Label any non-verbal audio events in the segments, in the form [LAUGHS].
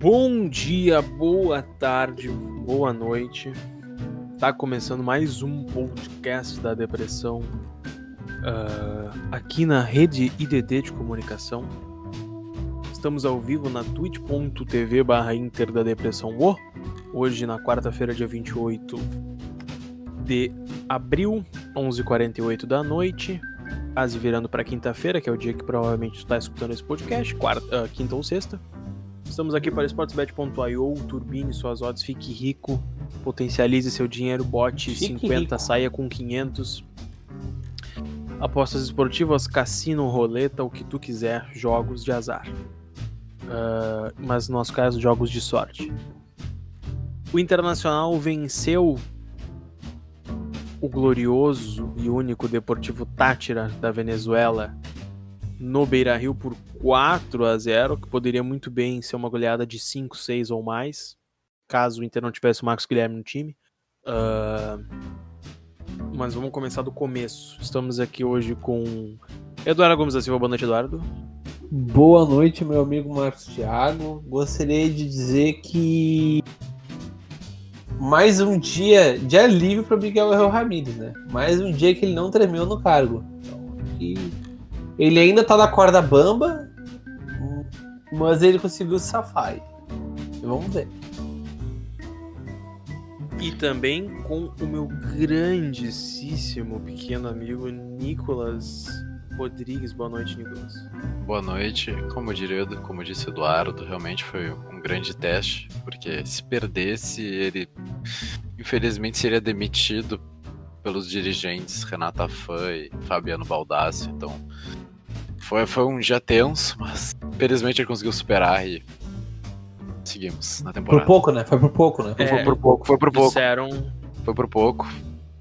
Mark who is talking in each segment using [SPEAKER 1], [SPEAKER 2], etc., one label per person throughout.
[SPEAKER 1] Bom dia, boa tarde, boa noite. Tá começando mais um podcast da depressão uh, aqui na rede IDD de comunicação. Estamos ao vivo na twitch.tv barra Inter da Depressão O. Hoje na quarta-feira, dia 28 de abril, 11h48 da noite. Quase virando para quinta-feira, que é o dia que provavelmente tu tá escutando esse podcast, quarta, uh, quinta ou sexta. Estamos aqui para sportsbet.io, turbine suas odds, fique rico, potencialize seu dinheiro, bote fique 50, rico. saia com 500. Apostas esportivas, cassino, roleta, o que tu quiser, jogos de azar. Uh, mas no nosso caso, jogos de sorte. O Internacional venceu o glorioso e único Deportivo Tátira da Venezuela no Beira-Rio por 4 a 0, que poderia muito bem ser uma goleada de 5, 6 ou mais, caso o Inter não tivesse o Marcos Guilherme no time. Uh... Mas vamos começar do começo. Estamos aqui hoje com Eduardo Gomes da Silva. Boa noite, Eduardo.
[SPEAKER 2] Boa noite, meu amigo Marcos Thiago. Gostaria de dizer que mais um dia de alívio para Miguel Ramírez, né? Mais um dia que ele não tremeu no cargo. Então, ele ainda tá na corda bamba, mas ele conseguiu safar. Vamos ver.
[SPEAKER 1] E também com o meu grandíssimo pequeno amigo Nicolas Rodrigues. Boa noite, Nicolas.
[SPEAKER 3] Boa noite. Como diria, como disse Eduardo, realmente foi um grande teste, porque se perdesse, ele infelizmente seria demitido pelos dirigentes Renata Fã e Fabiano Baldassi. Então, foi, foi um dia tenso, mas felizmente ele conseguiu superar e seguimos na temporada.
[SPEAKER 2] Por pouco, né? Foi por pouco, né?
[SPEAKER 3] É, foi por pouco, foi por pouco.
[SPEAKER 1] Disseram...
[SPEAKER 3] Foi por pouco.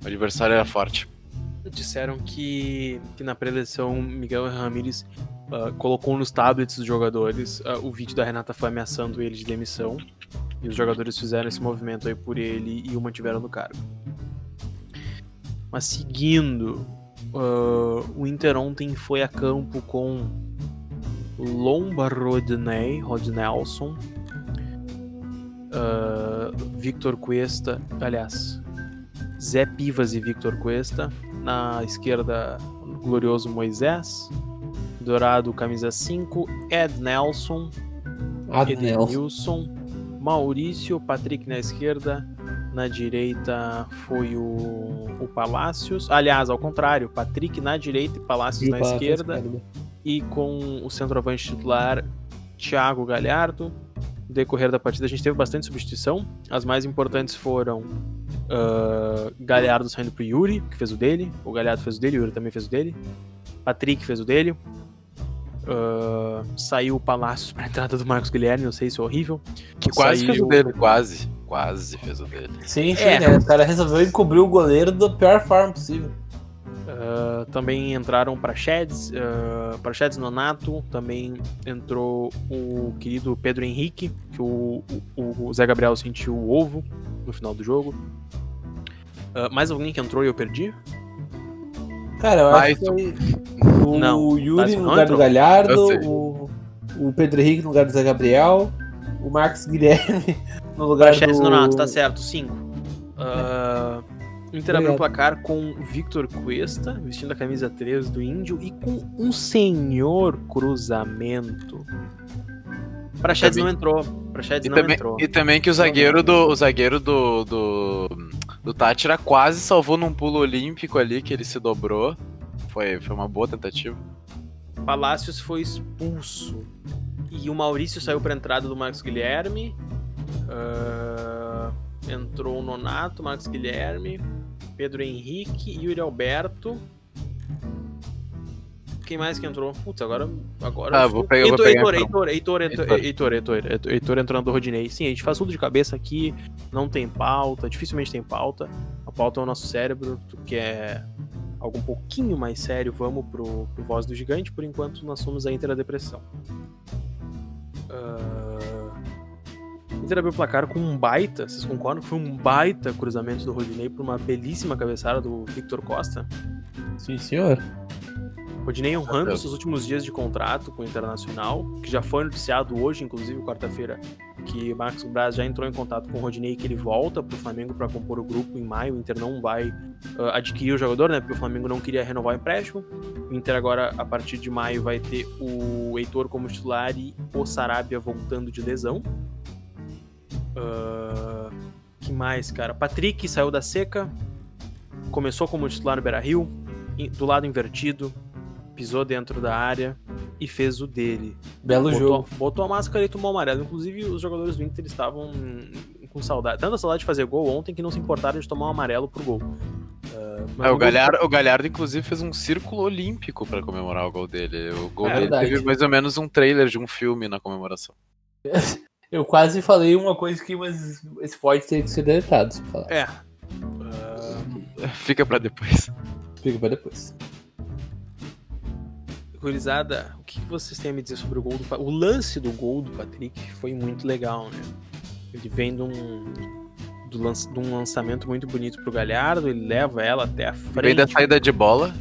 [SPEAKER 3] O adversário era forte.
[SPEAKER 1] Disseram que, que na preleção Miguel Ramírez uh, colocou nos tablets dos jogadores uh, o vídeo da Renata foi ameaçando ele de demissão. E os jogadores fizeram esse movimento aí por ele e o mantiveram no cargo. Mas seguindo, uh, o Inter ontem foi a campo com Lomba Rodney, Rodnelson, uh, Victor Cuesta, aliás, Zé Pivas e Victor Cuesta. Na esquerda, glorioso Moisés. Dourado, camisa 5. Ed Nelson. Edenilson. Maurício, Patrick na esquerda. Na direita foi o, o Palácios. Aliás, ao contrário, Patrick na direita e Palácios e na esquerda. esquerda. E com o centroavante titular, Thiago Galhardo no decorrer da partida a gente teve bastante substituição. As mais importantes foram uh, Galhardo saindo pro Yuri, que fez o dele. O Galhardo fez o dele, o Yuri também fez o dele. Patrick fez o dele. Uh, saiu o Palácios pra [LAUGHS] entrada do Marcos Guilherme, não sei se é horrível.
[SPEAKER 3] Que quase saiu... fez o dele, quase. Quase fez o dele.
[SPEAKER 2] Sim, sim, é. né? O cara resolveu encobrir o goleiro da pior forma possível.
[SPEAKER 1] Uh, também entraram para Sheds, uh, para Sheds Nonato, também entrou o querido Pedro Henrique, que o, o, o Zé Gabriel sentiu o ovo no final do jogo. Uh, mais alguém que entrou e eu perdi?
[SPEAKER 2] Cara, eu acho que foi o não, Yuri no lugar do Galhardo, o, o Pedro Henrique no lugar do Zé Gabriel, o Marcos Guilherme no lugar
[SPEAKER 1] pra do... Nonato, tá certo, 5. Uh, Inter abriu o placar com Victor Cuesta, vestindo a camisa 3 do Índio, e com um senhor cruzamento. Praxedes não entrou. Praxedes não
[SPEAKER 3] também,
[SPEAKER 1] entrou.
[SPEAKER 3] E também que o zagueiro do. O zagueiro do. do, do Tátira quase salvou num pulo olímpico ali que ele se dobrou. Foi, foi uma boa tentativa.
[SPEAKER 1] Palácios foi expulso. E o Maurício saiu para entrada do Marcos Guilherme. Uh, entrou o Nonato, Marcos Guilherme. Pedro Henrique, Yuri Alberto. Quem mais que entrou? Putz, agora. agora
[SPEAKER 3] ah, vou pegar, Heitor, vou pegar
[SPEAKER 1] Heitor, Heitor, Heitor, Heitor, Heitor, Heitor, Heitor, entrando do Rodinei. Sim, a gente faz tudo de cabeça aqui, não tem pauta, dificilmente tem pauta. A pauta é o nosso cérebro, tu quer algo um pouquinho mais sério, vamos pro, pro Voz do Gigante. Por enquanto, nós somos a Inter da Depressão. Uh... Inter abriu o placar com um baita, vocês concordam? Foi um baita cruzamento do Rodinei para uma belíssima cabeçada do Victor Costa?
[SPEAKER 2] Sim, senhor.
[SPEAKER 1] Rodinei honrando seus últimos dias de contrato com o Internacional, que já foi noticiado hoje, inclusive quarta-feira, que o Marcos Braz já entrou em contato com o Rodinei que ele volta para o Flamengo para compor o grupo em maio. O Inter não vai uh, adquirir o jogador, né? Porque o Flamengo não queria renovar o empréstimo. O Inter agora, a partir de maio, vai ter o Heitor como titular e o Sarabia voltando de lesão. Uh, que mais, cara? Patrick saiu da seca, começou como titular no Beira Rio, do lado invertido, pisou dentro da área e fez o dele.
[SPEAKER 2] Belo
[SPEAKER 1] botou,
[SPEAKER 2] jogo.
[SPEAKER 1] Botou a máscara e tomou amarelo. Inclusive, os jogadores do Inter estavam com saudade. Tanta saudade de fazer gol ontem que não se importaram de tomar um amarelo por gol.
[SPEAKER 3] Uh, é, o, Galhardo, gol... o Galhardo, inclusive, fez um círculo olímpico para comemorar o gol dele. O gol é dele verdade. teve mais ou menos um trailer de um filme na comemoração. [LAUGHS]
[SPEAKER 2] Eu quase falei uma coisa que mas esse pode ter que ser deletado. Se falar.
[SPEAKER 1] É.
[SPEAKER 3] Uh... Fica para depois.
[SPEAKER 2] Fica para depois.
[SPEAKER 1] Gurizada, o que vocês têm a me dizer sobre o gol do O lance do gol do Patrick foi muito legal, né? Ele vem de um, do lança, de um lançamento muito bonito pro Galhardo, ele leva ela até a frente.
[SPEAKER 3] Vem da saída de bola,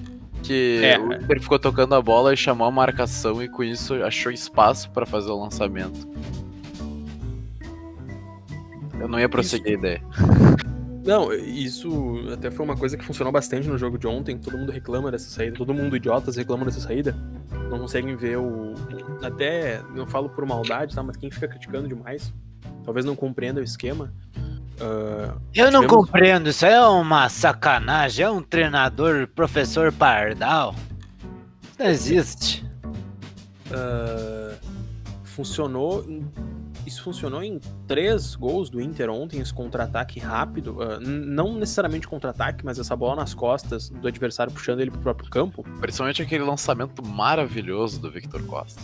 [SPEAKER 3] que é. ele ficou tocando a bola e chamou a marcação e com isso achou espaço para fazer o lançamento. Eu não ia prosseguir isso... a ideia.
[SPEAKER 1] Não, isso até foi uma coisa que funcionou bastante no jogo de ontem. Todo mundo reclama dessa saída, todo mundo idiotas reclama dessa saída. Não conseguem ver o. Até, não falo por maldade, tá? Mas quem fica criticando demais, talvez não compreenda o esquema.
[SPEAKER 4] Uh, Eu não tivemos... compreendo, isso é uma sacanagem. É um treinador, professor Pardal. Não existe.
[SPEAKER 1] Uh, funcionou isso funcionou em três gols do Inter ontem, esse contra-ataque rápido. Uh, não necessariamente contra-ataque, mas essa bola nas costas do adversário puxando ele pro próprio campo.
[SPEAKER 3] Principalmente aquele lançamento maravilhoso do Victor Costa.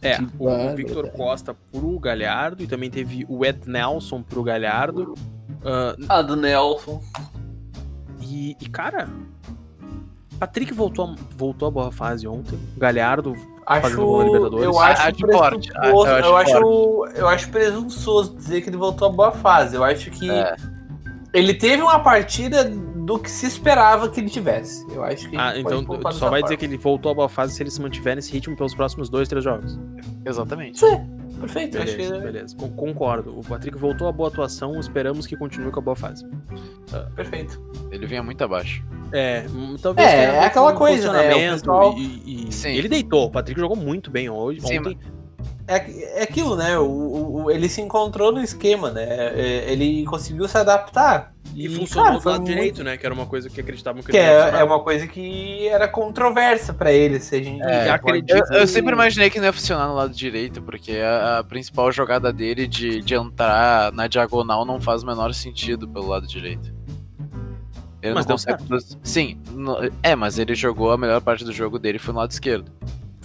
[SPEAKER 1] É, o Victor Costa pro Galhardo e também teve o Ed Nelson pro Galhardo.
[SPEAKER 2] Uh, ah, do Nelson.
[SPEAKER 1] E, e, cara, Patrick voltou, voltou a boa fase ontem. Galhardo
[SPEAKER 2] Acho, eu acho, ah, forte. Ah, eu, acho, eu, acho, eu acho presunçoso dizer que ele voltou a boa fase. Eu acho que é. ele teve uma partida do que se esperava que ele tivesse. Eu acho que.
[SPEAKER 1] Ah, então só vai forma. dizer que ele voltou a boa fase se ele se mantiver nesse ritmo pelos próximos dois, três jogos.
[SPEAKER 3] Exatamente.
[SPEAKER 2] Sim. Perfeito,
[SPEAKER 1] beleza,
[SPEAKER 2] acho que...
[SPEAKER 1] beleza. Concordo. O Patrick voltou a boa atuação, esperamos que continue com a boa fase.
[SPEAKER 2] Uh, perfeito.
[SPEAKER 3] Ele vinha muito abaixo.
[SPEAKER 1] É, talvez.
[SPEAKER 2] É, é aquela coisa, né?
[SPEAKER 1] Pessoal... E, e ele deitou. O Patrick jogou muito bem hoje. Sim, ontem.
[SPEAKER 2] É, é aquilo, né? O, o, ele se encontrou no esquema, né? É, ele conseguiu se adaptar.
[SPEAKER 1] E, e funcionou cara, do lado muito... direito, né? Que era uma coisa que acreditavam que,
[SPEAKER 2] que é, é uma coisa que era controversa para ele, se a gente é,
[SPEAKER 3] acredita. Eu, eu, sempre imaginei que não ia funcionar no lado direito, porque a, a, principal jogada dele de, de entrar na diagonal não faz o menor sentido pelo lado direito. Ele mas não consegue. Sim, é, mas ele jogou a melhor parte do jogo dele foi no lado esquerdo.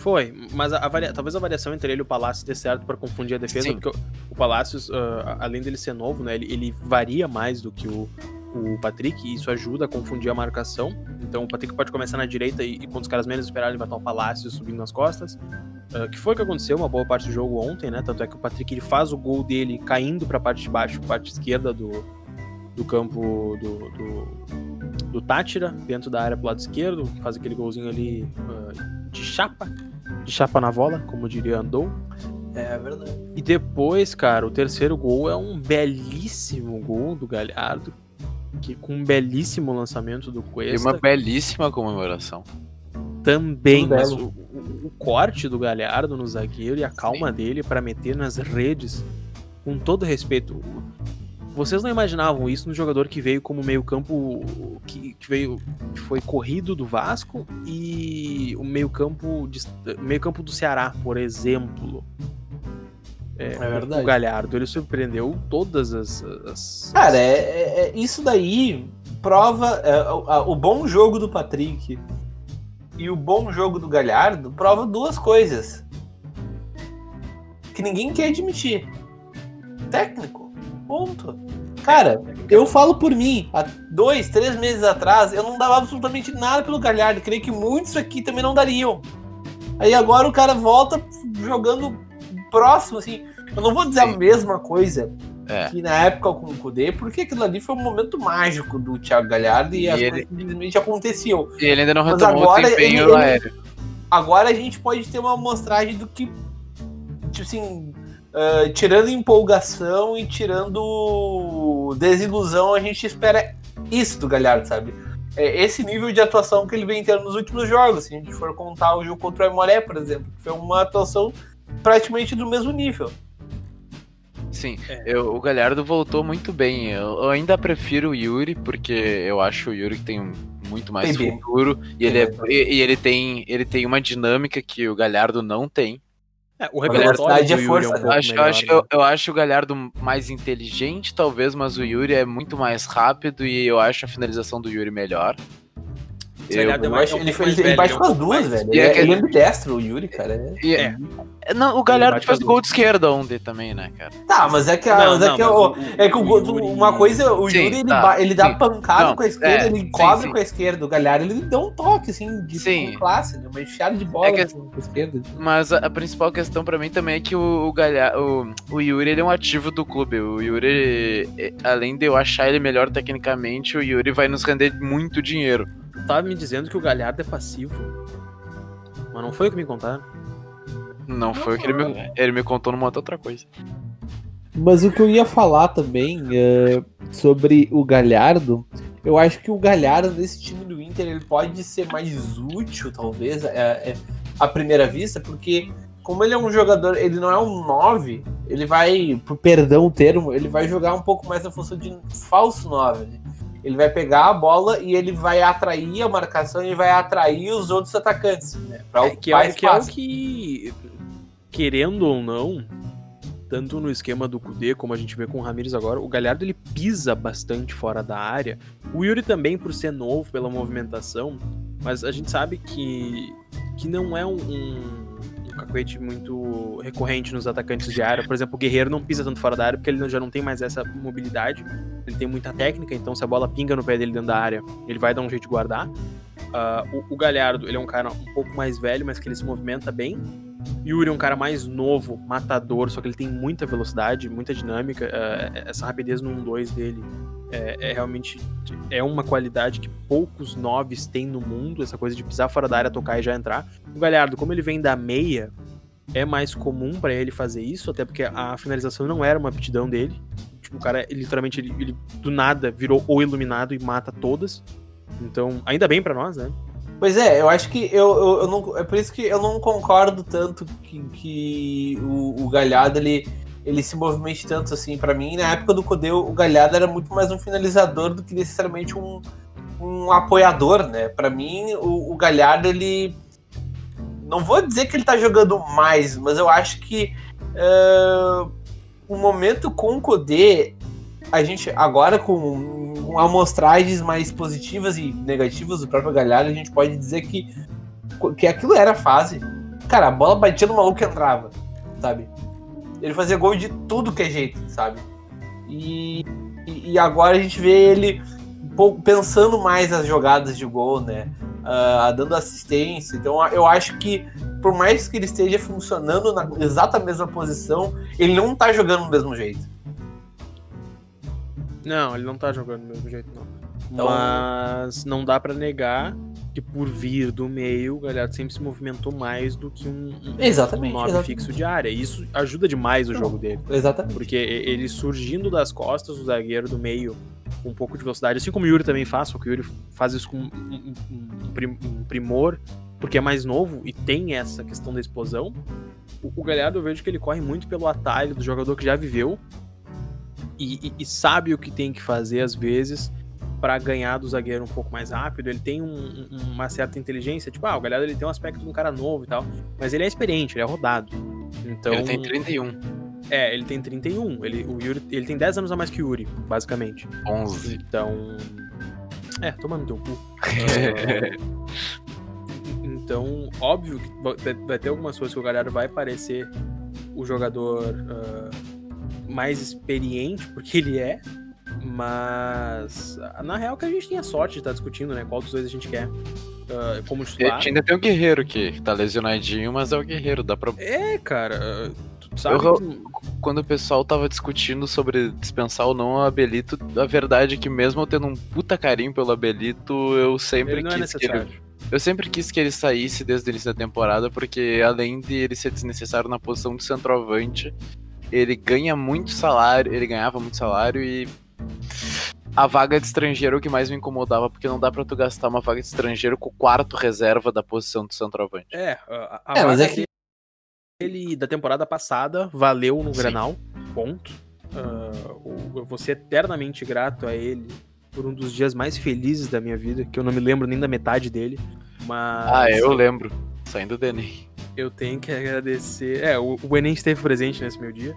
[SPEAKER 1] Foi, mas a, a varia... talvez a variação entre ele e o Palácio dê certo para confundir a defesa, Sim. porque o, o Palácio, uh, além dele ser novo, né, ele, ele varia mais do que o, o Patrick, e isso ajuda a confundir a marcação. Então o Patrick pode começar na direita e, e quando os caras menos esperarem, ele vai estar o Palácio subindo nas costas. Uh, que foi o que aconteceu uma boa parte do jogo ontem, né? Tanto é que o Patrick ele faz o gol dele caindo para a parte de baixo, parte esquerda do, do campo do, do, do Tátira, dentro da área pro lado esquerdo, faz aquele golzinho ali uh, de chapa de chapa na vola, como diria Andou.
[SPEAKER 2] É verdade.
[SPEAKER 1] E depois, cara, o terceiro gol é um belíssimo gol do Galhardo, que com um belíssimo lançamento do Cuesta.
[SPEAKER 3] E uma belíssima comemoração.
[SPEAKER 1] Também, mas o, o, o, corte do Galhardo no zagueiro e a calma Sim. dele para meter nas redes, com todo respeito, vocês não imaginavam isso no jogador que veio como meio-campo que, que, veio que foi corrido do Vasco e o meio-campo meio-campo do Ceará, por exemplo. É, é, verdade. O Galhardo, ele surpreendeu todas as. as
[SPEAKER 2] Cara, é, é, é isso daí prova é, o, o bom jogo do Patrick e o bom jogo do Galhardo prova duas coisas que ninguém quer admitir. Técnico Ponto. Cara, eu falo por mim, há dois, três meses atrás, eu não dava absolutamente nada pelo Galhardo. Creio que muitos aqui também não dariam. Aí agora o cara volta jogando próximo, assim. Eu não vou dizer Sim. a mesma coisa é. que na época com o Kudê, porque aquilo ali foi um momento mágico do Thiago Galhardo e, e as ele... coisas simplesmente aconteciam.
[SPEAKER 3] E ele ainda não retomou agora, o desempenho ele, aéreo.
[SPEAKER 2] agora a gente pode ter uma amostragem do que, tipo assim, uh, tirando empolgação e tirando desilusão, a gente espera isso do Galhardo, sabe? É esse nível de atuação que ele vem tendo nos últimos jogos. Se a gente for contar o jogo contra o Emoré, por exemplo, que foi uma atuação praticamente do mesmo nível.
[SPEAKER 3] Sim, é. eu, o Galhardo voltou muito bem. Eu, eu, ainda prefiro o Yuri, porque eu acho o Yuri que tem muito mais Bem, futuro. E ele, é, e, e, ele, tem, ele tem uma dinâmica que o Galhardo não tem.
[SPEAKER 1] É, o repertório é força.
[SPEAKER 3] É um acho, melhor, acho, né? eu, eu, acho o Galhardo mais inteligente, talvez, mas o Yuri é muito mais rápido e eu acho a finalização do Yuri melhor.
[SPEAKER 2] Eu, eu acho, ele, ele, ele bate com as duas, velho. Ele, é, ele é ambidestro, o Yuri, cara.
[SPEAKER 3] É. é. Não, o Galhardo faz gol de esquerda ontem também, né, cara?
[SPEAKER 2] Tá, mas é que, a, não, mas é, que o, o, é que o, o Yuri... uma coisa, o sim, Yuri ele, tá, ele dá sim. pancada não, com a esquerda, é, ele cobre com a esquerda. O Galhardo ele dá um toque, assim, de sim. classe, né? uma enfiada de bola é com a esquerda.
[SPEAKER 3] Mas a, a, principal questão pra mim também é que o, o, Galhardo, o, o Yuri ele é um ativo do clube. O Yuri, além de eu achar ele melhor tecnicamente, o Yuri vai nos render muito dinheiro.
[SPEAKER 1] Tava me dizendo que o Galhardo é passivo. Mas não foi o que me contaram.
[SPEAKER 3] Não foi o que ele me, ele me contou numa outra coisa.
[SPEAKER 2] Mas o que eu ia falar também é, sobre o Galhardo, eu acho que o Galhardo nesse time do Inter ele pode ser mais útil, talvez, é, é, à primeira vista, porque como ele é um jogador, ele não é um 9, ele vai, por perdão o termo, ele vai jogar um pouco mais na função de falso 9. Né? Ele vai pegar a bola e ele vai atrair a marcação e vai atrair os outros atacantes, né?
[SPEAKER 1] Pra é, que, é, que é o que, querendo ou não, tanto no esquema do Kudê, como a gente vê com o Ramires agora, o Galhardo ele pisa bastante fora da área. O Yuri também, por ser novo, pela movimentação, mas a gente sabe que, que não é um um cacuete muito recorrente nos atacantes de área. Por exemplo, o Guerreiro não pisa tanto fora da área porque ele já não tem mais essa mobilidade. Ele tem muita técnica, então se a bola pinga no pé dele dentro da área, ele vai dar um jeito de guardar. Uh, o, o, Galhardo, ele é um cara um pouco mais velho, mas que ele se movimenta bem. Yuri é um cara mais novo, matador, só que ele tem muita velocidade, muita dinâmica. Uh, essa rapidez no 1-2 dele é, é, realmente é uma qualidade que poucos noves têm no mundo, essa coisa de pisar fora da área, tocar e já entrar. O Galhardo, como ele vem da meia, é mais comum para ele fazer isso, até porque a finalização não era uma aptidão dele. Tipo, o cara, ele, literalmente, ele, ele do nada virou o iluminado e mata todas. Então, ainda bem para nós, né?
[SPEAKER 2] Pois é, eu acho que eu, eu, eu, não. É por isso que eu não concordo tanto que, que o, o Galhardo ele ele se movimente tanto assim. para mim, na época do Codeu, o Galhardo era muito mais um finalizador do que necessariamente um, um apoiador, né? Para mim, o, o, Galhardo, ele. Não vou dizer que ele tá jogando mais, mas eu acho que uh, o momento com o Codê, a gente agora com, com amostragens mais positivas e negativas do próprio Galhardo, a gente pode dizer que, que aquilo era fase. Cara, a bola batia no maluco e entrava, sabe? Ele fazia gol de tudo que é jeito, sabe? E, e agora a gente vê ele pensando mais as jogadas de gol, né? Uh, dando assistência. Então eu acho que, por mais que ele esteja funcionando na exata mesma posição, ele não tá jogando do mesmo jeito.
[SPEAKER 1] Não, ele não tá jogando do mesmo jeito, não. Então... Mas não dá para negar que por vir do meio, o Galhardo sempre se movimentou mais do que um, um,
[SPEAKER 2] exatamente,
[SPEAKER 1] um
[SPEAKER 2] exatamente.
[SPEAKER 1] fixo de área. Isso ajuda demais o jogo dele.
[SPEAKER 2] Exatamente.
[SPEAKER 1] Porque ele surgindo das costas, o zagueiro do meio com um pouco de velocidade, assim como o Yuri também faz, só que o Yuri faz isso com um, um primor, porque é mais novo e tem essa questão da explosão. O, o Galhardo eu vejo que ele corre muito pelo atalho do jogador que já viveu e, e, e sabe o que tem que fazer às vezes para ganhar do zagueiro um pouco mais rápido. Ele tem um, uma certa inteligência, tipo, ah, o Galhardo ele tem um aspecto de um cara novo e tal, mas ele é experiente, ele é rodado. Então,
[SPEAKER 3] ele tem 31.
[SPEAKER 1] É, ele tem 31. Ele, o Yuri, ele tem 10 anos a mais que o Yuri, basicamente.
[SPEAKER 3] 11.
[SPEAKER 1] Então. É, toma no teu cu. [LAUGHS] então, óbvio que vai ter algumas coisas que o Galhardo vai parecer o jogador uh, mais experiente, porque ele é, mas na real que a gente tem a sorte de estar tá discutindo, né? Qual dos dois a gente quer. Uh, como titular.
[SPEAKER 3] ainda tem o Guerreiro que tá lesionadinho, mas é o Guerreiro, dá pra.
[SPEAKER 1] É, cara. Tu sabe
[SPEAKER 3] eu, que... Quando o pessoal tava discutindo sobre dispensar ou não o Abelito, a verdade é que mesmo eu tendo um puta carinho pelo Abelito, eu sempre
[SPEAKER 1] ele não
[SPEAKER 3] quis
[SPEAKER 1] é
[SPEAKER 3] que ele... Eu sempre quis que ele saísse desde o início da temporada, porque além de ele ser desnecessário na posição de centroavante, ele ganha muito salário, ele ganhava muito salário e a vaga de estrangeiro é o que mais me incomodava, porque não dá pra tu gastar uma vaga de estrangeiro com o quarto reserva da posição do centroavante.
[SPEAKER 1] É, a, a é, mas é que ele da temporada passada valeu no Sim. Granal, ponto. Uh, eu vou ser eternamente grato a ele por um dos dias mais felizes da minha vida, que eu não me lembro nem da metade dele. Mas.
[SPEAKER 3] Ah, eu lembro. Saindo do Enem.
[SPEAKER 1] Eu tenho que agradecer. É, o, o Enem esteve presente nesse meu dia.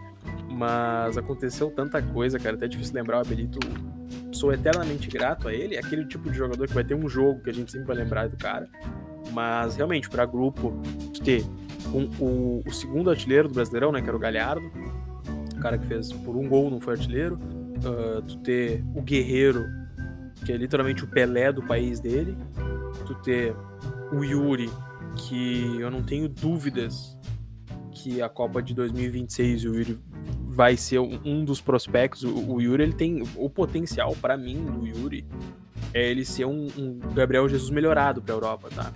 [SPEAKER 1] Mas aconteceu tanta coisa, cara. Até é difícil lembrar o Abelito. Sou eternamente grato a ele. Aquele tipo de jogador que vai ter um jogo que a gente sempre vai lembrar do cara. Mas realmente, para grupo, ter um, o, o, segundo artilheiro do Brasileirão, né? Que era o Galhardo. O cara que fez por um gol, não foi artilheiro. Uh, tu ter o Guerreiro, que é literalmente o Pelé do país dele. Tu ter o Yuri, que eu não tenho dúvidas que a Copa de 2026 o Yuri vai ser um dos prospectos. O, o Yuri ele tem o potencial para mim do Yuri é ele ser um, um Gabriel Jesus melhorado para Europa, tá?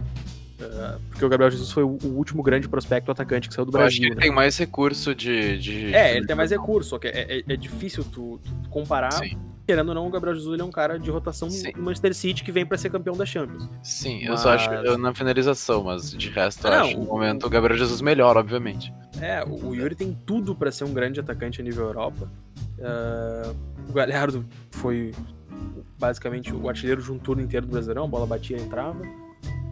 [SPEAKER 1] Uh, porque o Gabriel Jesus foi o, o, último grande prospecto atacante que saiu do Brasil. Eu acho que
[SPEAKER 3] ele né? tem mais recurso de, de,
[SPEAKER 1] É, ele tem mais recurso, só que é, é, é difícil tu, tu comparar. Sim. Querendo ou não, o Gabriel Jesus ele é um cara de rotação Sim. no Manchester City que vem para ser campeão da Champions.
[SPEAKER 3] Sim, mas... eu só acho eu, na finalização, mas de resto eu não, acho o... no momento o Gabriel Jesus melhor, obviamente.
[SPEAKER 1] É, o, o Yuri tem tudo para ser um grande atacante a nível Europa. Uh, o Galhardo foi basicamente o artilheiro de um turno inteiro do Brasileirão, a bola batia e entrava.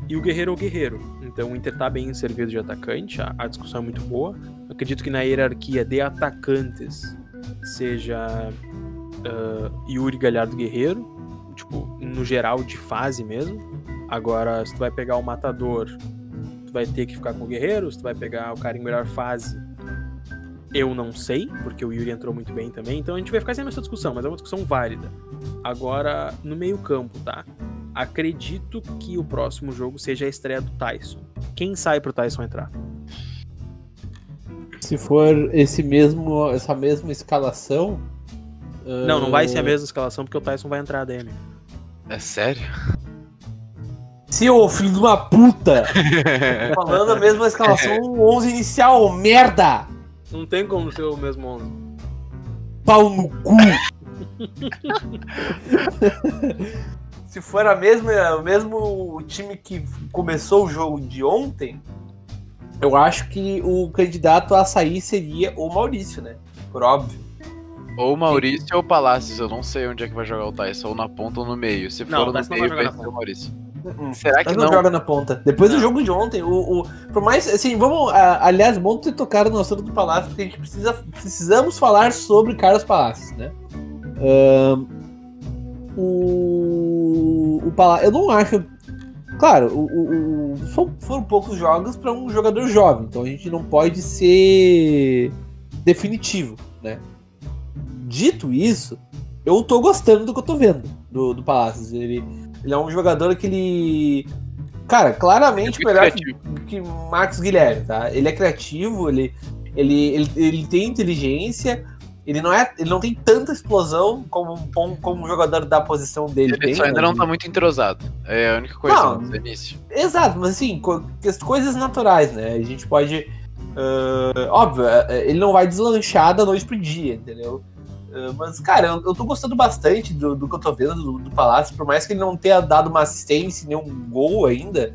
[SPEAKER 1] E o Guerreiro é o Guerreiro. Então o Inter tá bem servido de atacante, a, a discussão é muito boa. Eu acredito que na hierarquia de atacantes seja uh, Yuri Galhardo Guerreiro, tipo, no geral de fase mesmo. Agora, se tu vai pegar o Matador, tu vai ter que ficar com o Guerreiro, se tu vai pegar o cara em melhor fase, eu não sei, porque o Yuri entrou muito bem também, então a gente vai ficar sem essa discussão, mas é uma discussão válida. Agora, no meio-campo, tá? Acredito que o próximo jogo seja a estreia do Tyson. Quem sai pro Tyson entrar?
[SPEAKER 2] Se for esse mesmo, essa mesma escalação.
[SPEAKER 1] Não, não vai ser a mesma escalação porque o Tyson vai entrar, DM.
[SPEAKER 3] É sério?
[SPEAKER 2] Seu filho de uma puta! [LAUGHS] falando a mesma escalação 11 inicial, merda!
[SPEAKER 1] Não tem como ser o mesmo 11.
[SPEAKER 2] Pau no cu! [LAUGHS] Se for a mesma, o mesmo time que começou o jogo de ontem, eu acho que o candidato a sair seria o Maurício, né? Por óbvio.
[SPEAKER 3] Ou o Maurício ou o Palácios, eu não sei onde é que vai jogar o Tyson, ou na ponta ou no meio. Se for no meio, vai ser o Maurício.
[SPEAKER 2] Hum, Será que não, não joga na ponta? Depois não. do jogo de ontem, o, o, por mais assim, vamos, a, aliás, bom ter tocado no assunto do Palácio, porque a gente precisa, precisamos falar sobre Carlos Palácios, né? Uh, o, o Palácio, eu não acho, claro, o, o, o foram, foram poucos jogos para um jogador jovem, então a gente não pode ser definitivo, né? Dito isso, eu tô gostando do que eu tô vendo do, do Palácios. Ele ele é um jogador que ele. Cara, claramente é melhor que, que Max Guilherme, tá? Ele é criativo, ele, ele, ele, ele tem inteligência, ele não, é, ele não tem tanta explosão como, como, como um jogador da posição dele.
[SPEAKER 3] Ele tem, só ainda né? não tá muito entrosado. É a única coisa não, no início.
[SPEAKER 2] Exato, mas assim, co coisas naturais, né? A gente pode. Uh, óbvio, é, é, ele não vai deslanchar da noite pro dia, entendeu? Ah, mas, cara, eu, eu tô gostando bastante do, do que eu tô vendo do, do Palácio, por mais que ele não tenha dado uma assistência, nenhum gol ainda.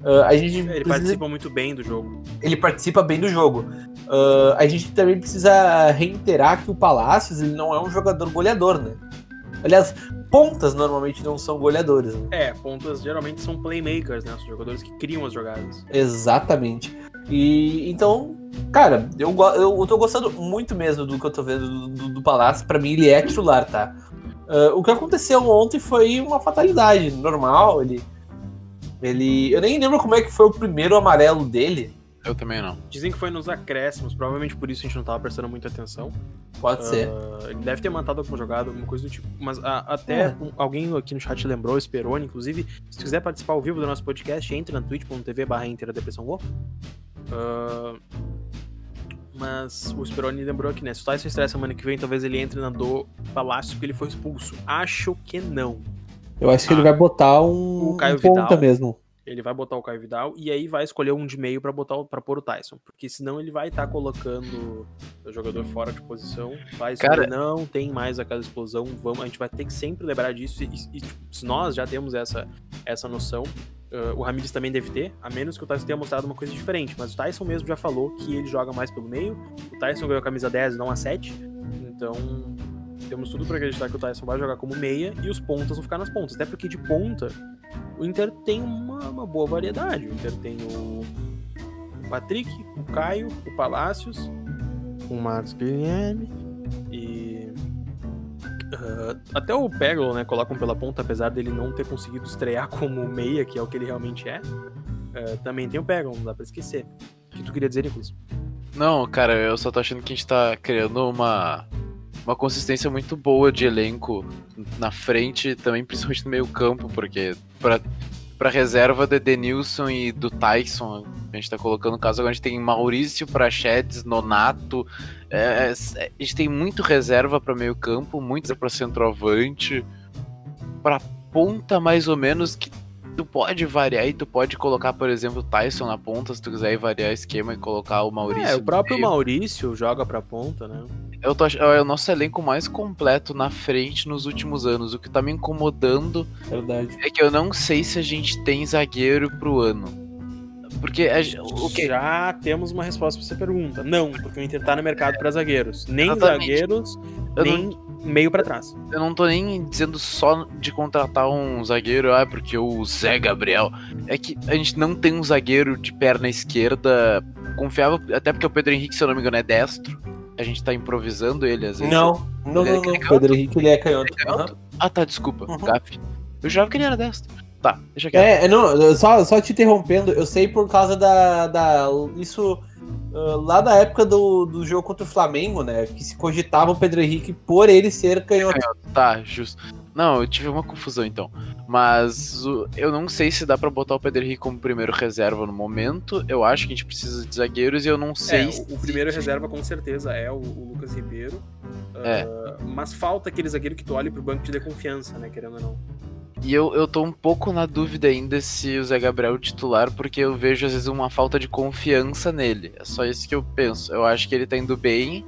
[SPEAKER 2] Uh, a gente
[SPEAKER 1] ele precisa... participa muito bem do jogo.
[SPEAKER 2] Ele participa bem do jogo. Uh, a gente também precisa reiterar que o Palácios ele não é um jogador goleador, né? Aliás, pontas normalmente não são goleadores. Né?
[SPEAKER 1] É, pontas geralmente são playmakers, né? São jogadores que criam as jogadas.
[SPEAKER 2] Exatamente. E então, cara, eu, eu, eu tô gostando muito mesmo do que eu tô vendo do, do, do Palácio. Pra mim, ele é titular, tá? Uh, o que aconteceu ontem foi uma fatalidade normal. Ele, ele. Eu nem lembro como é que foi o primeiro amarelo dele.
[SPEAKER 3] Eu também não.
[SPEAKER 1] Dizem que foi nos acréscimos, provavelmente por isso a gente não tava prestando muita atenção.
[SPEAKER 2] Pode uh, ser.
[SPEAKER 1] Ele deve ter matado alguma jogada, alguma coisa do tipo. Mas uh, até é. um, alguém aqui no chat lembrou, Esperone, inclusive, se quiser participar ao vivo do nosso podcast, entre na twitch.tv barra depressão uh, mas o Speroni lembrou aqui, né? Se o Tyson estreia semana que vem, talvez ele entre na do Palácio porque ele foi expulso. Acho que não.
[SPEAKER 2] Eu acho que ah, ele vai botar um, o Caio um ponta Vidal, mesmo.
[SPEAKER 1] ele vai botar o Caio Vidal e aí vai escolher um de meio para botar para pôr o Tyson, porque senão ele vai estar tá colocando o jogador fora de posição, vai escolher, Cara... não tem mais aquela explosão, vamos, a gente vai ter que sempre lembrar disso e, e tipo, se nós já temos essa essa noção, uh, o Ramires também deve ter, a menos que o Tyson tenha mostrado uma coisa diferente, mas o Tyson mesmo já falou que ele joga mais pelo meio, o Tyson ganhou a camisa 10 não a 7, então temos tudo para acreditar que o Tyson vai jogar como meia e os pontas vão ficar nas pontas, até porque de ponta o Inter tem uma, uma boa variedade. O Inter tem o, o Patrick, o Caio, o Palácios, o Marcos Guilherme e. Uh, até o Peglo, né? Colocam pela ponta, apesar dele não ter conseguido estrear [LAUGHS] como meia, que é o que ele realmente é. Uh, também tem o Peglo, não dá pra esquecer. O que tu queria dizer, Nicolas?
[SPEAKER 3] Não, cara, eu só tô achando que a gente tá criando uma uma consistência muito boa de elenco na frente, também principalmente no meio campo, porque para para reserva do Edenilson e do Tyson, a gente tá colocando no caso agora a gente tem Maurício Prachedes, Nonato, é, é, a gente tem muito reserva para meio campo, muito para centroavante, para ponta mais ou menos que tu pode variar e tu pode colocar, por exemplo, o Tyson na ponta, se tu quiser variar o esquema e colocar o Maurício. É,
[SPEAKER 1] o próprio Maurício joga pra ponta, né?
[SPEAKER 3] Eu tô, é o nosso elenco mais completo na frente nos últimos anos. O que tá me incomodando
[SPEAKER 2] Verdade.
[SPEAKER 3] é que eu não sei se a gente tem zagueiro pro ano. Porque a,
[SPEAKER 1] já temos uma resposta pra essa pergunta. Não, porque o Inter tá no mercado para zagueiros. Nem Exatamente. zagueiros, eu nem não, meio para trás.
[SPEAKER 3] Eu não tô nem dizendo só de contratar um zagueiro, ah, porque o Zé Gabriel. É que a gente não tem um zagueiro de perna esquerda confiável, até porque o Pedro Henrique, se eu não me engano, é destro a gente tá improvisando ele às vezes.
[SPEAKER 2] Não, não, não, não. Pedro Henrique ele é canhoto.
[SPEAKER 3] É canhoto? Uhum. Ah, tá, desculpa. Uhum. Gaf. Eu jurava que ele era destro. Tá, deixa
[SPEAKER 2] aqui. É, não, só, só te interrompendo, eu sei por causa da. da isso. Uh, lá da época do, do jogo contra o Flamengo, né? Que se cogitava o Pedro Henrique por ele ser canhoto.
[SPEAKER 3] Tá, justo. Não, eu tive uma confusão então. Mas eu não sei se dá para botar o Pedro Henrique como primeiro reserva no momento. Eu acho que a gente precisa de zagueiros e eu não sei. É,
[SPEAKER 1] se... o, primeiro reserva com certeza é o, o Lucas Ribeiro. É. Uh, mas falta aquele zagueiro que tu olhe pro banco te dê confiança, né? Querendo ou não.
[SPEAKER 3] E eu, eu tô um pouco na dúvida ainda se o Zé Gabriel é o titular, porque eu vejo às vezes uma falta de confiança nele. É só isso que eu penso. Eu acho que ele tá indo bem,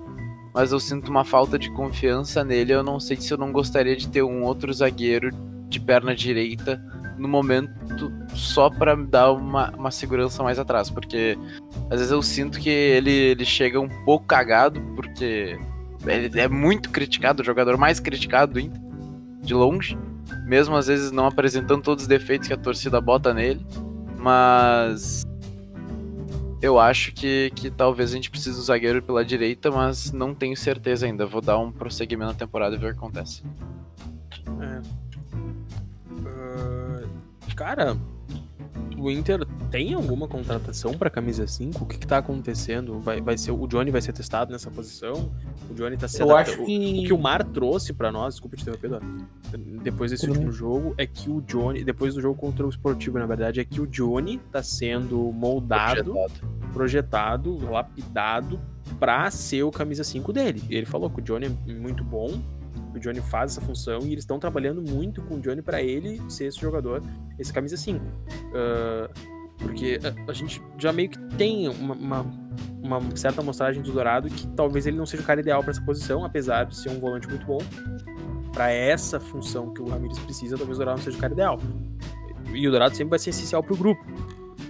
[SPEAKER 3] mas eu sinto uma falta de confiança nele. Eu não sei se eu não gostaria de ter um outro zagueiro de perna direita no momento só para dar uma, uma segurança mais atrás, porque às vezes eu sinto que ele, ele chega um pouco cagado, porque ele é muito criticado, o jogador mais criticado do Inter, de longe, mesmo às vezes não apresentando todos os defeitos que a torcida bota nele, mas eu acho que, que talvez a gente precise do zagueiro pela direita, mas não tenho certeza ainda. Vou dar um prosseguimento na temporada e ver o que acontece.
[SPEAKER 1] É. Cara, o Inter tem alguma contratação para camisa 5? O que, que tá acontecendo? Vai, vai ser o Johnny vai ser testado nessa posição? O Johnny tá sendo
[SPEAKER 2] Eu acho que...
[SPEAKER 1] O, que o Mar trouxe para nós, desculpa te interromper, depois desse último jogo é que o Johnny, depois do jogo contra o Esportivo, na verdade, é que o Johnny tá sendo moldado, projetado, projetado lapidado para ser o camisa 5 dele. Ele falou que o Johnny é muito bom, o Johnny faz essa função e eles estão trabalhando muito com o Johnny para ele ser esse jogador, esse camisa 5. Uh, ah, porque a, a, gente já meio que tem uma, uma, uma, certa amostragem do Dourado que talvez ele não seja o cara ideal para essa posição, apesar de ser um volante muito bom. Para essa função que o Ramirez precisa, talvez o Dourado não seja o cara ideal. E o Dourado sempre vai ser essencial para o grupo.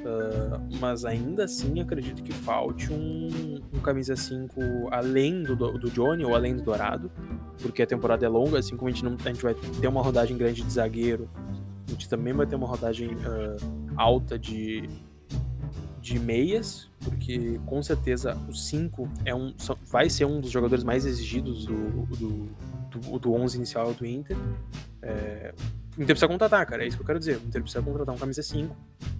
[SPEAKER 1] Uh, mas ainda assim acredito que falte um, um camisa 5 além do, do Johnny ou além do Dourado, porque a temporada é longa, assim como a gente, não, a gente vai ter uma rodagem grande de zagueiro, a gente também vai ter uma rodagem uh, alta de, de meias, porque com certeza o 5 é um, vai ser um dos jogadores mais exigidos do, do, do, do 11 inicial do Inter. É, o Inter precisa contratar, cara. É isso que eu quero dizer. O Inter precisa contratar um camisa 5